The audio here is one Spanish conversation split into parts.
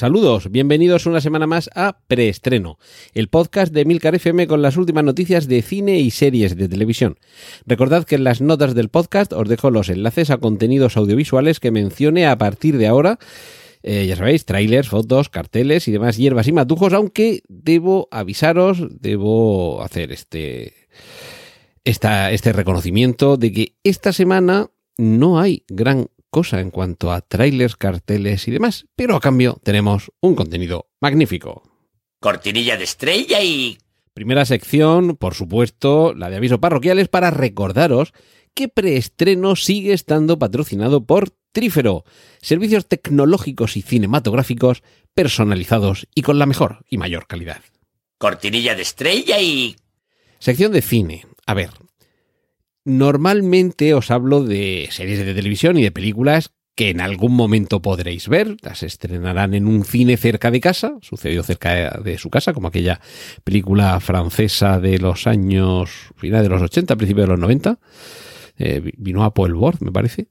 Saludos, bienvenidos una semana más a Preestreno, el podcast de Milcar FM con las últimas noticias de cine y series de televisión. Recordad que en las notas del podcast os dejo los enlaces a contenidos audiovisuales que mencione a partir de ahora. Eh, ya sabéis, trailers, fotos, carteles y demás hierbas y matujos, aunque debo avisaros, debo hacer este, esta, este reconocimiento de que esta semana no hay gran cosa en cuanto a trailers, carteles y demás, pero a cambio tenemos un contenido magnífico. Cortinilla de estrella y... Primera sección, por supuesto, la de avisos parroquiales para recordaros que preestreno sigue estando patrocinado por Trífero, servicios tecnológicos y cinematográficos personalizados y con la mejor y mayor calidad. Cortinilla de estrella y... Sección de cine. A ver, Normalmente os hablo de series de televisión y de películas que en algún momento podréis ver, las estrenarán en un cine cerca de casa, sucedió cerca de su casa, como aquella película francesa de los años, final de los 80, principios de los 90, eh, vino a Paul Bord, me parece.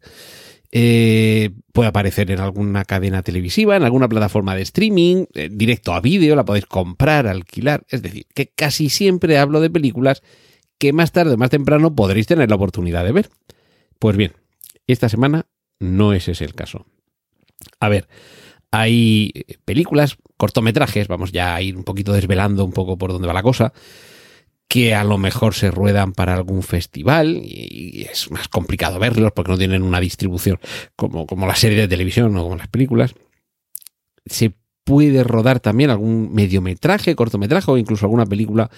Eh, puede aparecer en alguna cadena televisiva, en alguna plataforma de streaming, eh, directo a vídeo, la podéis comprar, alquilar, es decir, que casi siempre hablo de películas que más tarde o más temprano podréis tener la oportunidad de ver. Pues bien, esta semana no es ese el caso. A ver, hay películas, cortometrajes, vamos ya a ir un poquito desvelando un poco por dónde va la cosa, que a lo mejor se ruedan para algún festival y es más complicado verlos porque no tienen una distribución como, como la serie de televisión o como las películas. Se puede rodar también algún mediometraje, cortometraje o incluso alguna película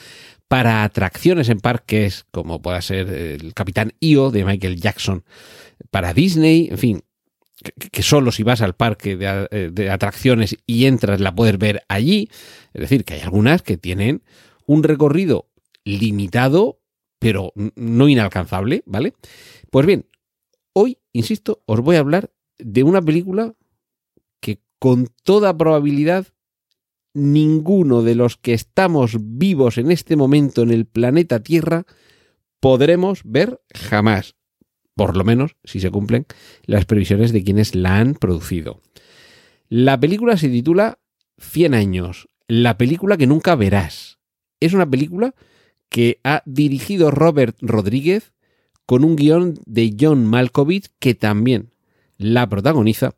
para atracciones en parques, como pueda ser el Capitán Io de Michael Jackson, para Disney, en fin, que solo si vas al parque de, de, atracciones y entras la puedes ver allí. Es decir, que hay algunas que tienen un recorrido limitado, pero no inalcanzable, ¿vale? Pues bien, hoy, insisto, os voy a hablar de una película con toda probabilidad ninguno de los que estamos vivos en este momento en el planeta Tierra podremos ver jamás, por lo menos si se cumplen las previsiones de quienes la han producido. La película se titula 100 años, la película que nunca verás. Es una película que ha dirigido Robert Rodríguez con un guion de John Malkovich que también la protagoniza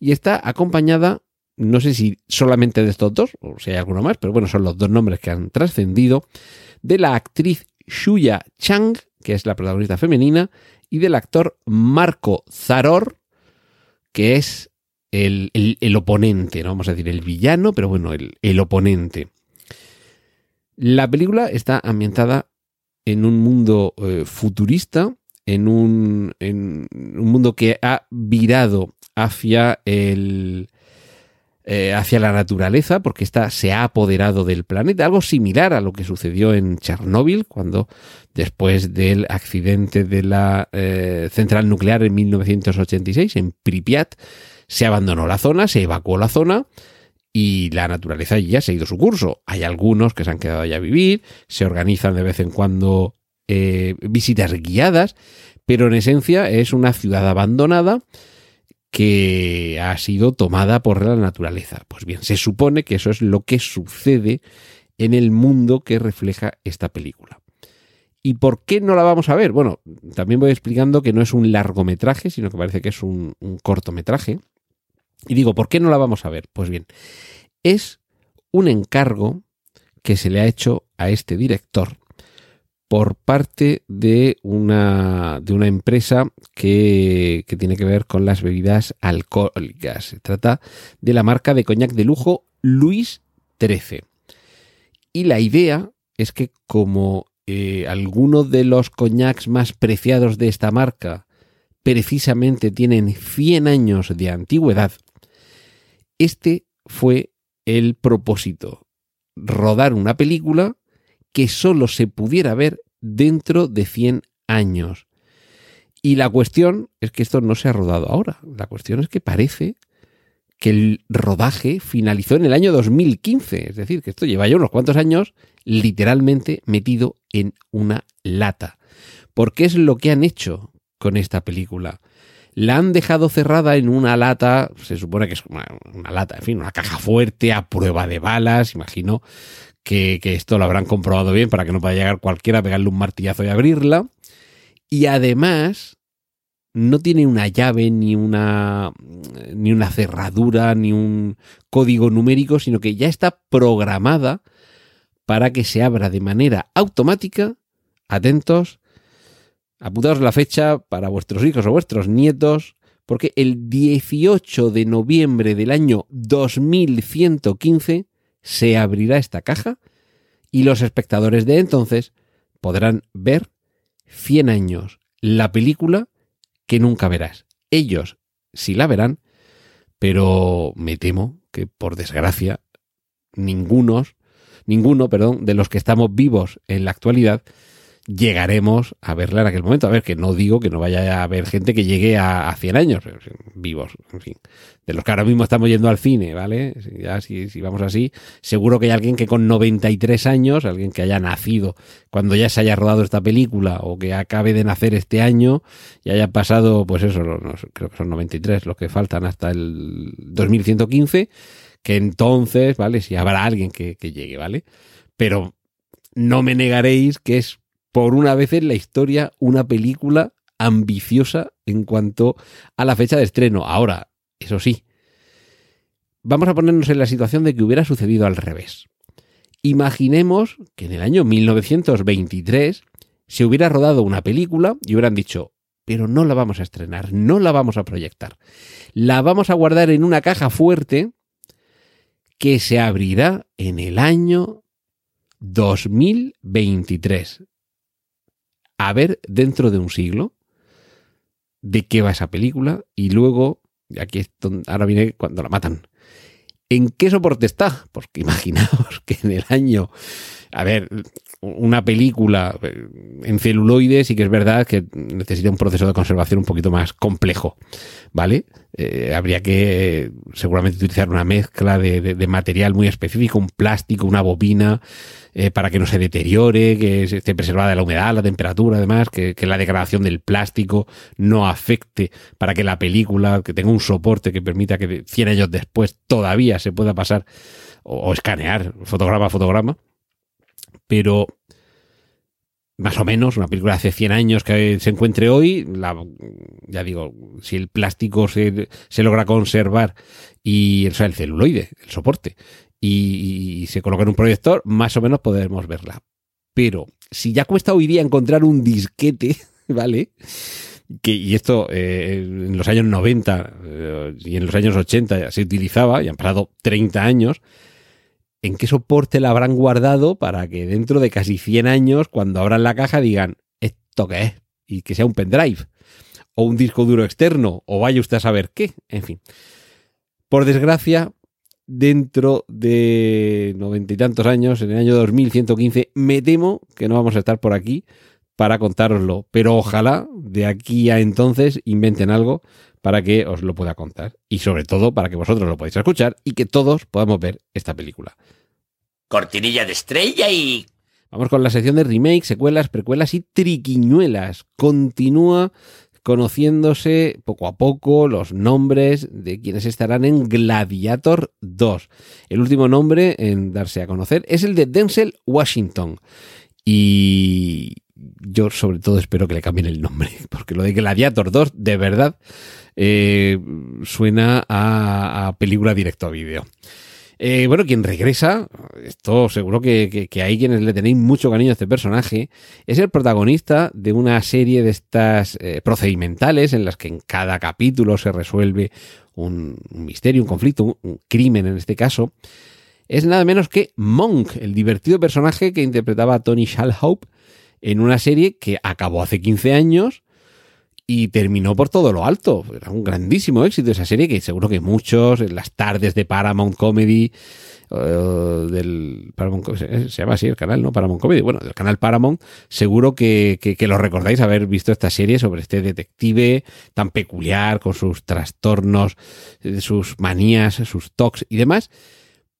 y está acompañada no sé si solamente de estos dos, o si hay alguno más, pero bueno, son los dos nombres que han trascendido, de la actriz Shuya Chang, que es la protagonista femenina, y del actor Marco Zaror, que es el, oponente, no vamos a decir el villano, pero bueno, el, oponente. La película está ambientada en un mundo eh, futurista, en un, en un mundo que ha virado hacia el, eh, hacia la naturaleza, porque esta se ha apoderado del planeta, algo similar a lo que sucedió en Chernóbil, cuando después del accidente de la eh, central nuclear en 1986, en Pripyat, se abandonó la zona, se evacuó la zona y la naturaleza ya ha ido su curso. Hay algunos que se han quedado allá a vivir, se organizan de vez en cuando eh, visitas guiadas, pero en esencia es una ciudad abandonada que ha sido tomada por la naturaleza. Pues bien, se supone que eso es lo que sucede en el mundo que refleja esta película. ¿Y por qué no la vamos a ver? Bueno, también voy explicando que no es un largometraje, sino que parece que es un, cortometraje. Y digo, ¿por qué no la vamos a ver? Pues bien, es un encargo que se le ha hecho a este director por parte de una, de una empresa que, que, tiene que ver con las bebidas alcohólicas. Se trata de la marca de coñac de lujo Luis XIII. Y la idea es que como eh, algunos de los coñacs más preciados de esta marca precisamente tienen 100 años de antigüedad, este fue el propósito, rodar una película que solo se pudiera ver dentro de 100 años. Y la cuestión es que esto no se ha rodado ahora. La cuestión es que parece que el rodaje finalizó en el año 2015. Es decir, que esto lleva ya unos cuantos años literalmente metido en una lata. ¿Por qué es lo que han hecho con esta película? La han dejado cerrada en una lata, se supone que es una, lata, en fin, una caja fuerte a prueba de balas, imagino que, que esto lo habrán comprobado bien para que no pueda llegar cualquiera a pegarle un martillazo y abrirla. Y además, no tiene una llave, ni una, ni una cerradura, ni un código numérico, sino que ya está programada para que se abra de manera automática. Atentos, apuntaos la fecha para vuestros hijos o vuestros nietos, porque el 18 de noviembre del año 2115 se abrirá esta caja y los espectadores de entonces podrán ver 100 años la película que nunca verás. Ellos sí la verán, pero me temo que por desgracia ningunos, ninguno, perdón, de los que estamos vivos en la actualidad llegaremos a verla en aquel momento. A ver, que no digo que no vaya a haber gente que llegue a, a 100 años vivos, en fin. De los que ahora mismo estamos yendo al cine, ¿vale? Ya si, vamos así, seguro que hay alguien que con 93 años, alguien que haya nacido cuando ya se haya rodado esta película o que acabe de nacer este año y haya pasado, pues eso, no, creo que son 93 los que faltan hasta el 2115, que entonces, ¿vale? Si habrá alguien que llegue, ¿vale? Pero no me negaréis que es por una vez en la historia una película ambiciosa en cuanto a la fecha de estreno. Ahora, eso sí, vamos a ponernos en la situación de que hubiera sucedido al revés. Imaginemos que en el año 1923 se hubiera rodado una película y hubieran dicho, pero no la vamos a estrenar, no la vamos a proyectar. La vamos a guardar en una caja fuerte que se abrirá en el año 2023 a ver dentro de un siglo de qué va esa película y luego, aquí es donde, ahora viene cuando la matan. ¿En qué soporte está? Porque imaginaos que en el año, a ver, una película en celuloide sí que es verdad que necesita un proceso de conservación un poquito más complejo, ¿vale? Eh, habría que seguramente utilizar una mezcla de, de, material muy específico, un plástico, una bobina, eh, para que no se deteriore, que esté preservada la humedad, la temperatura, además, que, que, la degradación del plástico no afecte para que la película, que tenga un soporte que permita que 100 años después todavía se pueda pasar o, o escanear fotograma a fotograma. Pero más o menos, una película hace 100 años que se encuentre hoy, la, ya digo, si el plástico se, se logra conservar y, o sea, el celuloide, el soporte, y, se coloca en un proyector, más o menos podemos verla. Pero si ya cuesta hoy día encontrar un disquete, ¿vale? Que, y esto eh, en los años 90 eh, y en los años 80 ya se utilizaba, y han pasado 30 años, en qué soporte la habrán guardado para que dentro de casi 100 años, cuando abran la caja, digan, ¿esto qué es? Y que sea un pendrive, o un disco duro externo, o vaya usted a saber qué, en fin. Por desgracia, dentro de noventa y tantos años, en el año 2115, me temo que no vamos a estar por aquí para contároslo, pero ojalá de aquí a entonces inventen algo para que os lo pueda contar y sobre todo para que vosotros lo podáis escuchar y que todos podamos ver esta película. Cortinilla de estrella y... Vamos con la sección de remakes, secuelas, precuelas y triquiñuelas. Continúa conociéndose poco a poco los nombres de quienes estarán en Gladiator 2. El último nombre en darse a conocer es el de Denzel Washington. Y yo sobre todo espero que le cambien el nombre, porque lo de Gladiator 2 de verdad eh, suena a, película directo a vídeo. Eh, bueno, quien regresa, esto seguro que, hay quienes le tenéis mucho cariño a este personaje, es el protagonista de una serie de estas eh, procedimentales en las que en cada capítulo se resuelve un, misterio, un conflicto, un, un crimen en este caso. Es nada menos que Monk, el divertido personaje que interpretaba a Tony Shalhoub en una serie que acabó hace 15 años y terminó por todo lo alto. Era un grandísimo éxito esa serie que seguro que muchos en las tardes de Paramount Comedy eh, del Paramount, se llama así el canal, ¿no? Paramount Comedy, bueno, del canal Paramount, seguro que, que, lo recordáis haber visto esta serie sobre este detective tan peculiar, con sus trastornos, eh, sus manías, sus tocs y demás.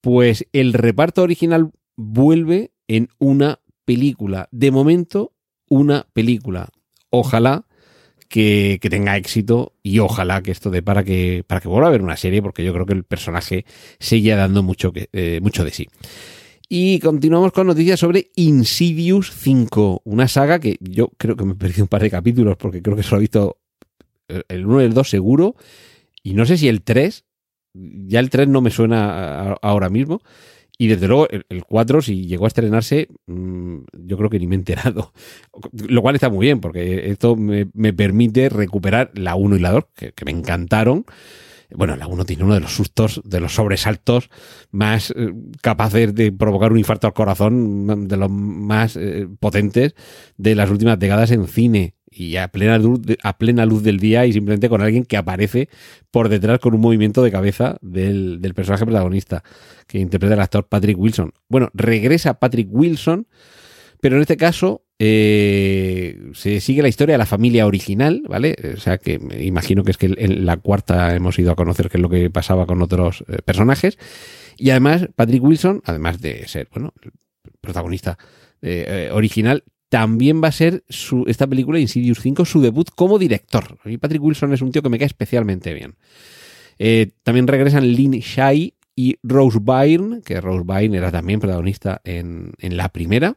Pues el reparto original vuelve en una película. De momento, una película. Ojalá que, tenga éxito y ojalá que esto dé para que, para que vuelva a haber una serie, porque yo creo que el personaje sigue dando mucho, que, eh, mucho de sí. Y continuamos con noticias sobre Insidious 5, una saga que yo creo que me he perdido un par de capítulos porque creo que solo he visto el 1 y el 2 seguro, y no sé si el 3, ya el 3 no me suena ahora mismo, y desde luego, el, 4, si llegó a estrenarse, mm, yo creo que ni me he enterado. Lo cual está muy bien, porque esto me, permite recuperar la 1 y la 2, que, me encantaron. Bueno, la 1 tiene uno de los sustos, de los sobresaltos más eh, capaces de provocar un infarto al corazón, de los más eh, potentes de las últimas décadas en cine y a plena, luz, a plena luz del día y simplemente con alguien que aparece por detrás con un movimiento de cabeza del, personaje protagonista que interpreta el actor Patrick Wilson. Bueno, regresa Patrick Wilson, pero en este caso eh, se sigue la historia de la familia original, ¿vale? O sea que me imagino que es que en la cuarta hemos ido a conocer qué es lo que pasaba con otros eh, personajes. Y además, Patrick Wilson, además de ser, bueno, protagonista eh, original, también va a ser su, esta película, Insidious 5, su debut como director. Y Patrick Wilson es un tío que me cae especialmente bien. Eh, también regresan Lynn Shay y Rose Byrne, que Rose Byrne era también protagonista en, en la primera.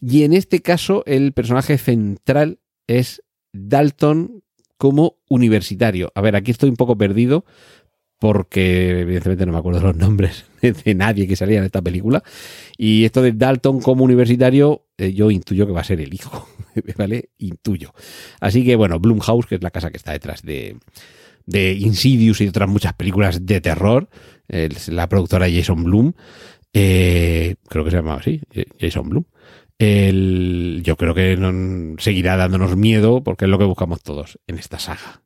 Y en este caso, el personaje central es Dalton como universitario. A ver, aquí estoy un poco perdido porque evidentemente no me acuerdo los nombres de nadie que salía en esta película. Y esto de Dalton como universitario, eh, yo intuyo que va a ser el hijo, ¿vale? Intuyo. Así que bueno, Blumhouse, que es la casa que está detrás de, de Insidious y otras muchas películas de terror, es la productora Jason Bloom, eh, creo que se llamaba así, Jason Bloom. El, yo creo que seguirá dándonos miedo porque es lo que buscamos todos en esta saga.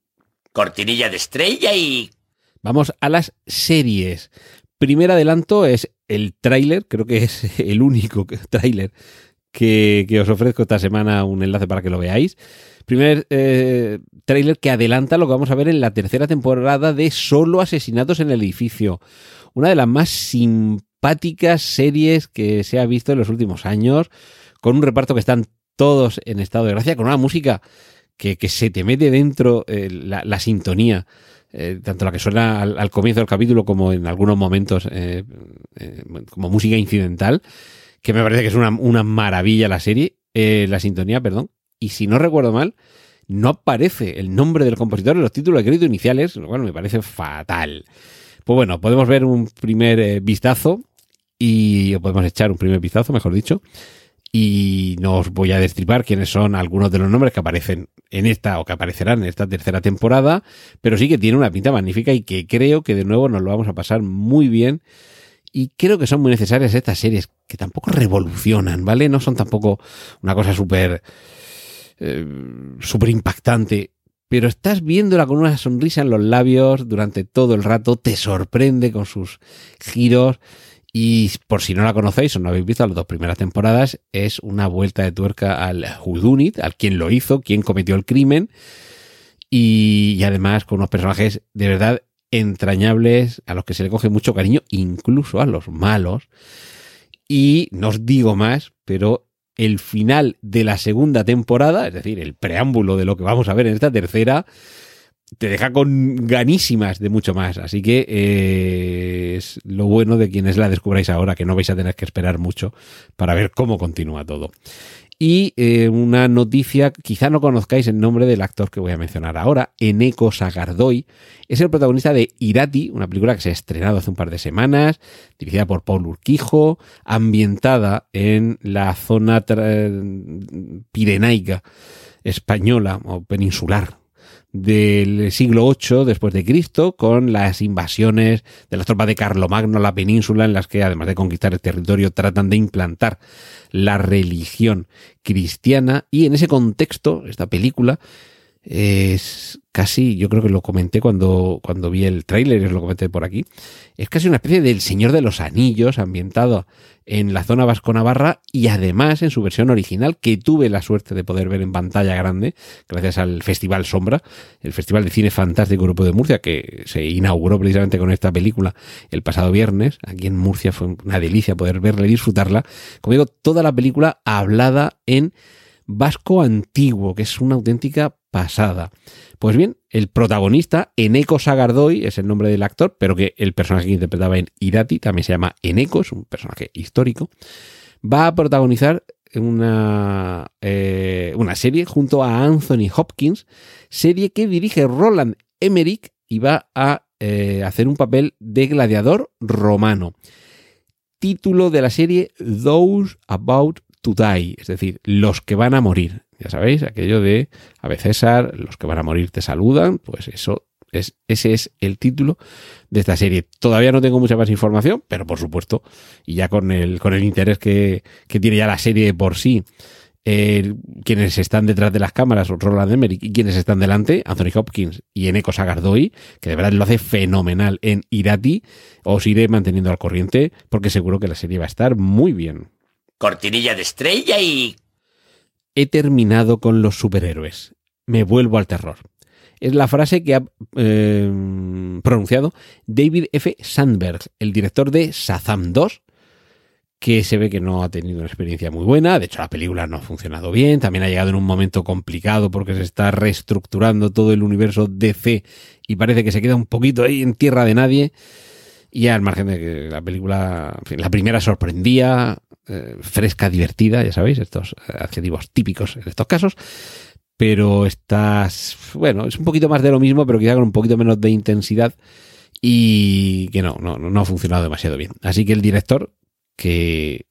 Cortinilla de estrella y Vamos a las series. Primer adelanto es el tráiler, creo que es el único tráiler que, os ofrezco esta semana un enlace para que lo veáis. Primer eh, tráiler que adelanta lo que vamos a ver en la tercera temporada de Solo Asesinatos en el Edificio. Una de las más simpáticas series que se ha visto en los últimos años, con un reparto que están todos en estado de gracia, con una música que, se te mete dentro eh, la sintonía eh, tanto la que suena al, comienzo del capítulo como en algunos momentos eh, eh, como música incidental, que me parece que es una, maravilla la serie, la sintonía, perdón. Y si no recuerdo mal, no aparece el nombre del compositor en los títulos de crédito iniciales, lo cual me parece fatal. Pues bueno, podemos ver un primer vistazo y podemos echar un primer vistazo, mejor dicho, y no os voy a destripar quiénes son algunos de los nombres que aparecen en esta o que aparecerán en esta tercera temporada, pero sí que tiene una pinta magnífica y que creo que de nuevo nos lo vamos a pasar muy bien. Y creo que son muy necesarias estas series que tampoco revolucionan, ¿vale? No son tampoco una cosa súper eh, súper impactante, pero estás viéndola con una sonrisa en los labios durante todo el rato, te sorprende con sus giros y por si no la conocéis o no habéis visto las dos primeras temporadas, es una vuelta de tuerca al Whodunit, al quien lo hizo, quien cometió el crimen. Y, además con unos personajes de verdad entrañables, a los que se le coge mucho cariño, incluso a los malos. Y no os digo más, pero el final de la segunda temporada, es decir, el preámbulo de lo que vamos a ver en esta tercera, te deja con ganísimas de mucho más. Así que eh, es lo bueno de quienes la descubráis ahora, que no vais a tener que esperar mucho para ver cómo continúa todo. Y eh, una noticia, quizá no conozcáis el nombre del actor que voy a mencionar ahora, Eneko Sagardoy, es el protagonista de Irati, una película que se ha estrenado hace un par de semanas, dirigida por Paul Urquijo, ambientada en la zona pirenaica española o peninsular del siglo VIII después de Cristo, con las invasiones de las tropas de Carlomagno a la península, en las que además de conquistar el territorio tratan de implantar la religión cristiana. Y en ese contexto, esta película es casi, yo creo que lo comenté cuando, cuando vi el tráiler, lo comenté por aquí, es casi una especie del Señor de los Anillos ambientado en la zona vasco-navarra y además en su versión original que tuve la suerte de poder ver en pantalla grande gracias al Festival Sombra, el Festival de Cine Fantástico Grupo de Murcia que se inauguró precisamente con esta película el pasado viernes. Aquí en Murcia fue una delicia poder verla y disfrutarla. Como digo, toda la película hablada en vasco antiguo, que es una auténtica pasada. Pues bien, el protagonista, Eneco Sagardoy, es el nombre del actor, pero que el personaje que interpretaba en Irati también se llama Eneco, es un personaje histórico, va a protagonizar una, eh, una serie junto a Anthony Hopkins, serie que dirige Roland Emmerich y va a eh, hacer un papel de gladiador romano. Título de la serie Those About to es decir, los que van a morir. Ya sabéis, aquello de Ave César, los que van a morir te saludan, pues eso es, ese es el título de esta serie. Todavía no tengo mucha más información, pero por supuesto, y ya con el, con el interés que, que tiene ya la serie por sí, quienes están detrás de las cámaras, Roland Emmerich, y quienes están delante, Anthony Hopkins y Eneco Sagardoy, que de verdad lo hace fenomenal en Irati, os iré manteniendo al corriente, porque seguro que la serie va a estar muy bien. Cortinilla de estrella y... He terminado con los superhéroes. Me vuelvo al terror. Es la frase que ha eh, pronunciado David F. Sandberg, el director de Shazam 2, que se ve que no ha tenido una experiencia muy buena. De hecho, la película no ha funcionado bien. También ha llegado en un momento complicado porque se está reestructurando todo el universo DC y parece que se queda un poquito ahí en tierra de nadie. Y al margen de que la película, en fin, la primera sorprendía, eh, fresca, divertida, ya sabéis, estos adjetivos típicos en estos casos. Pero estás, bueno, es un poquito más de lo mismo, pero quizá con un poquito menos de intensidad y que no, no, no ha funcionado demasiado bien. Así que el director, que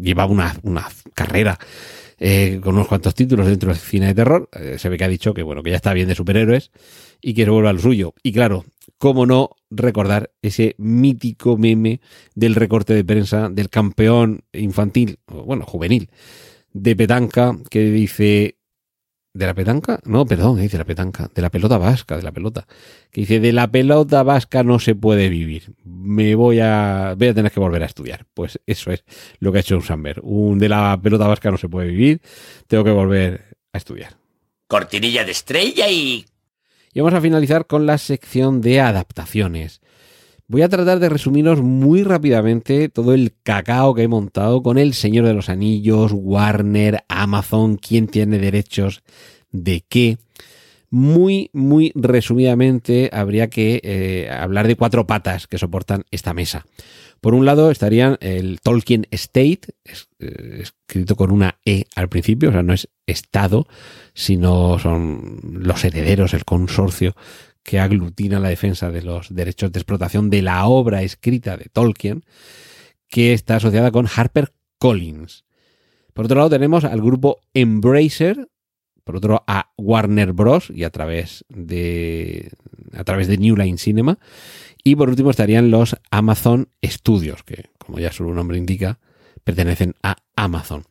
llevaba una, una carrera eh, con unos cuantos títulos dentro del cine de terror, eh, se ve que ha dicho que bueno, que ya está bien de superhéroes y que se vuelva al suyo. Y claro, cómo no recordar ese mítico meme del recorte de prensa del campeón infantil, bueno, juvenil, de petanca, que dice, ¿de la petanca? No, perdón, dice la petanca, de la pelota vasca, de la pelota, que dice, de la pelota vasca no se puede vivir, me voy a, voy a tener que volver a estudiar. Pues eso es lo que ha hecho un Samber, un de la pelota vasca no se puede vivir, tengo que volver a estudiar. Cortinilla de estrella y y vamos a finalizar con la sección de adaptaciones. Voy a tratar de resumiros muy rápidamente todo el cacao que he montado con El Señor de los Anillos, Warner, Amazon, quién tiene derechos de qué. Muy, muy resumidamente habría que eh, hablar de cuatro patas que soportan esta mesa. Por un lado estarían el Tolkien State, eh, escrito con una E al principio, o sea, no es Estado, sino son los herederos, el consorcio que aglutina la defensa de los derechos de explotación de la obra escrita de Tolkien, que está asociada con Harper Collins. Por otro lado tenemos al grupo Embracer, por otro a Warner Bros. y a través de a través de New Line Cinema y por último estarían los Amazon Studios, que como ya su nombre indica, pertenecen a Amazon.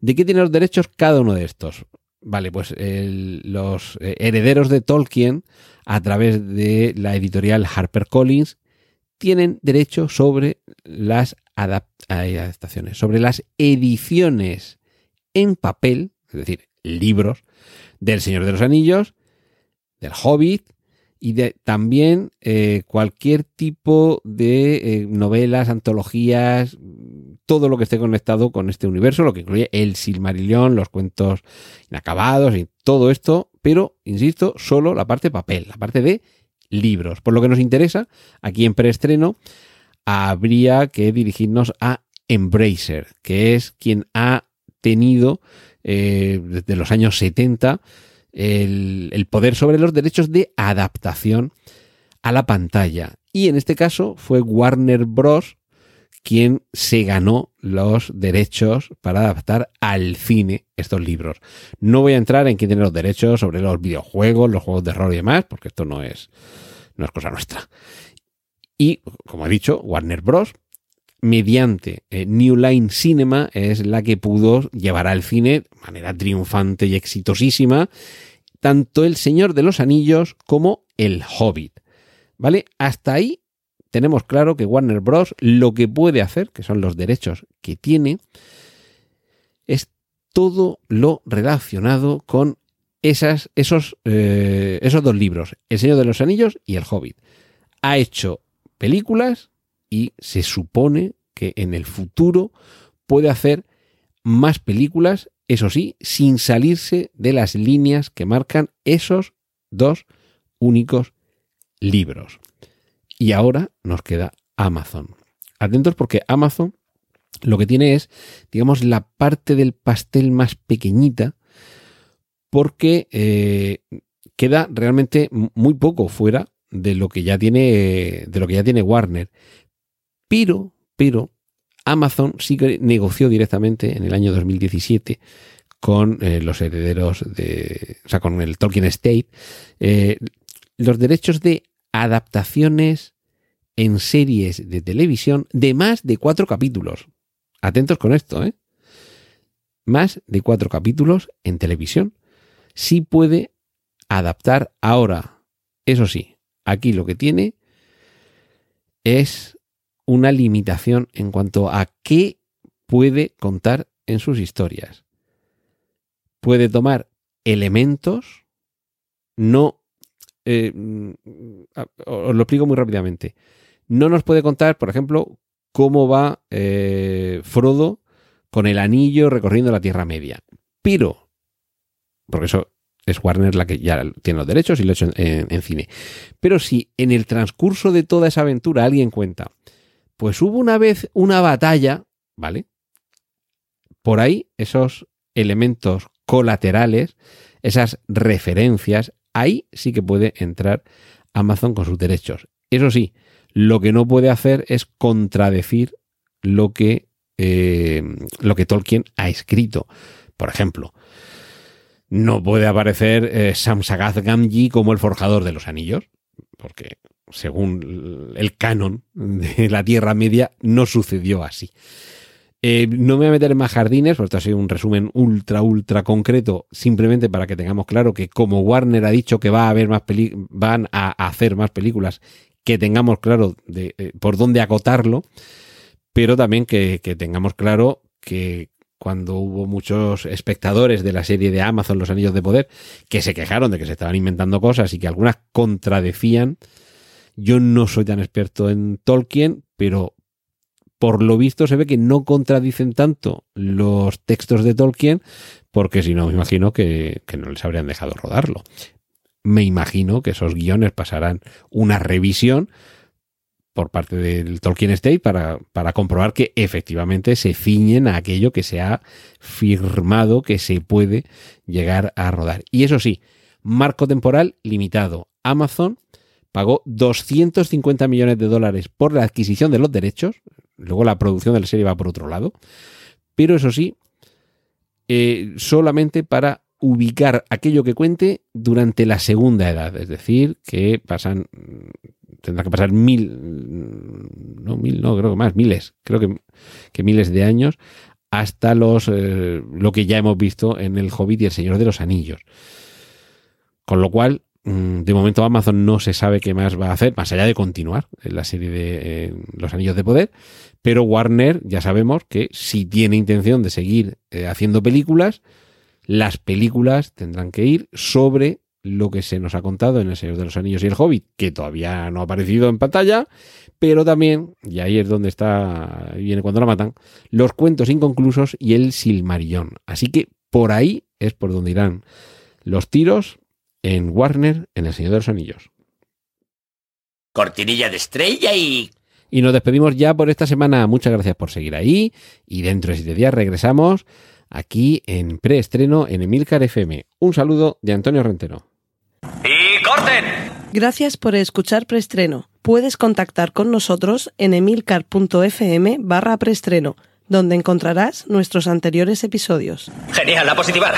¿De qué tienen los derechos cada uno de estos? Vale, pues los eh, herederos de Tolkien, a través de la editorial HarperCollins, tienen derecho sobre las adaptaciones, sobre las ediciones en papel, es decir, libros del Señor de los Anillos, del Hobbit, y de, también eh, cualquier tipo de eh, novelas, antologías, todo lo que esté conectado con este universo, lo que incluye el Silmarillion, los cuentos inacabados y todo esto, pero, insisto, solo la parte papel, la parte de libros. Por lo que nos interesa, aquí en preestreno, habría que dirigirnos a Embracer, que es quien ha tenido eh, desde los años 70 el, poder sobre los derechos de adaptación a la pantalla. Y en este caso fue Warner Bros. quien se ganó los derechos para adaptar al cine estos libros. No voy a entrar en quién tiene los derechos sobre los videojuegos, los juegos de rol y demás, porque esto no es, no es cosa nuestra. Y, como he dicho, Warner Bros. Mediante eh, New Line Cinema es la que pudo llevar al cine de manera triunfante y exitosísima tanto El Señor de los Anillos como El Hobbit. ¿Vale? Hasta ahí tenemos claro que Warner Bros. lo que puede hacer, que son los derechos que tiene, es todo lo relacionado con esas, esos, eh, esos dos libros, El Señor de los Anillos y El Hobbit. Ha hecho películas y se supone que en el futuro puede hacer más películas, eso sí, sin salirse de las líneas que marcan esos dos únicos libros. Y ahora nos queda Amazon. Atentos porque Amazon lo que tiene es, digamos, la parte del pastel más pequeñita porque eh, queda realmente muy poco fuera de lo que ya tiene de lo que ya tiene Warner. Pero, pero Amazon sí que negoció directamente en el año 2017 con eh, los herederos de, o sea, con el Tolkien Estate, eh, los derechos de adaptaciones en series de televisión de más de cuatro capítulos. Atentos con esto, ¿eh? Más de cuatro capítulos en televisión. Sí puede adaptar ahora. Eso sí, aquí lo que tiene es una limitación en cuanto a qué puede contar en sus historias. Puede tomar elementos, no... Eh, mm, os lo explico muy rápidamente. No nos puede contar, por ejemplo, cómo va eh, Frodo con el anillo recorriendo la Tierra Media. Pero, porque eso es Warner la que ya tiene los derechos y lo ha hecho en, cine. Pero si en el transcurso de toda esa aventura alguien cuenta, pues hubo una vez una batalla, ¿vale? Por ahí esos elementos colaterales, esas referencias, ahí sí que puede entrar Amazon con sus derechos. Eso sí, lo que no puede hacer es contradecir lo que, eh, lo que Tolkien ha escrito. Por ejemplo, no puede aparecer eh, Samsagath Gamgee como el forjador de los anillos, porque según el canon de la Tierra Media no sucedió así. Eh, no me voy a meter en más jardines, porque esto ha sido un resumen ultra, ultra concreto, simplemente para que tengamos claro que como Warner ha dicho que va a haber más van a hacer más películas que tengamos claro de, eh, por dónde acotarlo, pero también que, tengamos claro que cuando hubo muchos espectadores de la serie de Amazon Los Anillos de Poder que se quejaron de que se estaban inventando cosas y que algunas contradecían. Yo no soy tan experto en Tolkien, pero por lo visto se ve que no contradicen tanto los textos de Tolkien, porque si no, me imagino que, que no les habrían dejado rodarlo me imagino que esos guiones pasarán una revisión por parte del Tolkien State para, para, comprobar que efectivamente se ciñen a aquello que se ha firmado que se puede llegar a rodar. Y eso sí, marco temporal limitado. Amazon pagó 250 millones de dólares por la adquisición de los derechos, luego la producción de la serie va por otro lado, pero eso sí, eh, solamente para ubicar aquello que cuente durante la segunda edad, es decir, que pasan, tendrá que pasar mil, no mil, no, creo que más, miles, creo que, que miles de años hasta los, eh, lo que ya hemos visto en El Hobbit y El Señor de los Anillos. Con lo cual, mm, de momento Amazon no se sabe qué más va a hacer, más allá de continuar en la serie de Los Anillos de Poder, pero Warner ya sabemos que si tiene intención de seguir eh, haciendo películas, las películas tendrán que ir sobre lo que se nos ha contado en El Señor de los Anillos y el Hobbit, que todavía no ha aparecido en pantalla, pero también, y ahí es donde está, viene cuando la matan, los cuentos inconclusos y el Silmarillón. Así que por ahí es por donde irán los tiros en Warner en El Señor de los Anillos. Cortinilla de estrella y... Y nos despedimos ya por esta semana. Muchas gracias por seguir ahí. Y dentro de siete días regresamos aquí en preestreno en Emilcar FM. Un saludo de Antonio Rentero. ¡Y corten! Gracias por escuchar preestreno. Puedes contactar con nosotros en emilcar.fm barra preestreno, donde encontrarás nuestros anteriores episodios. Genial, la positiva.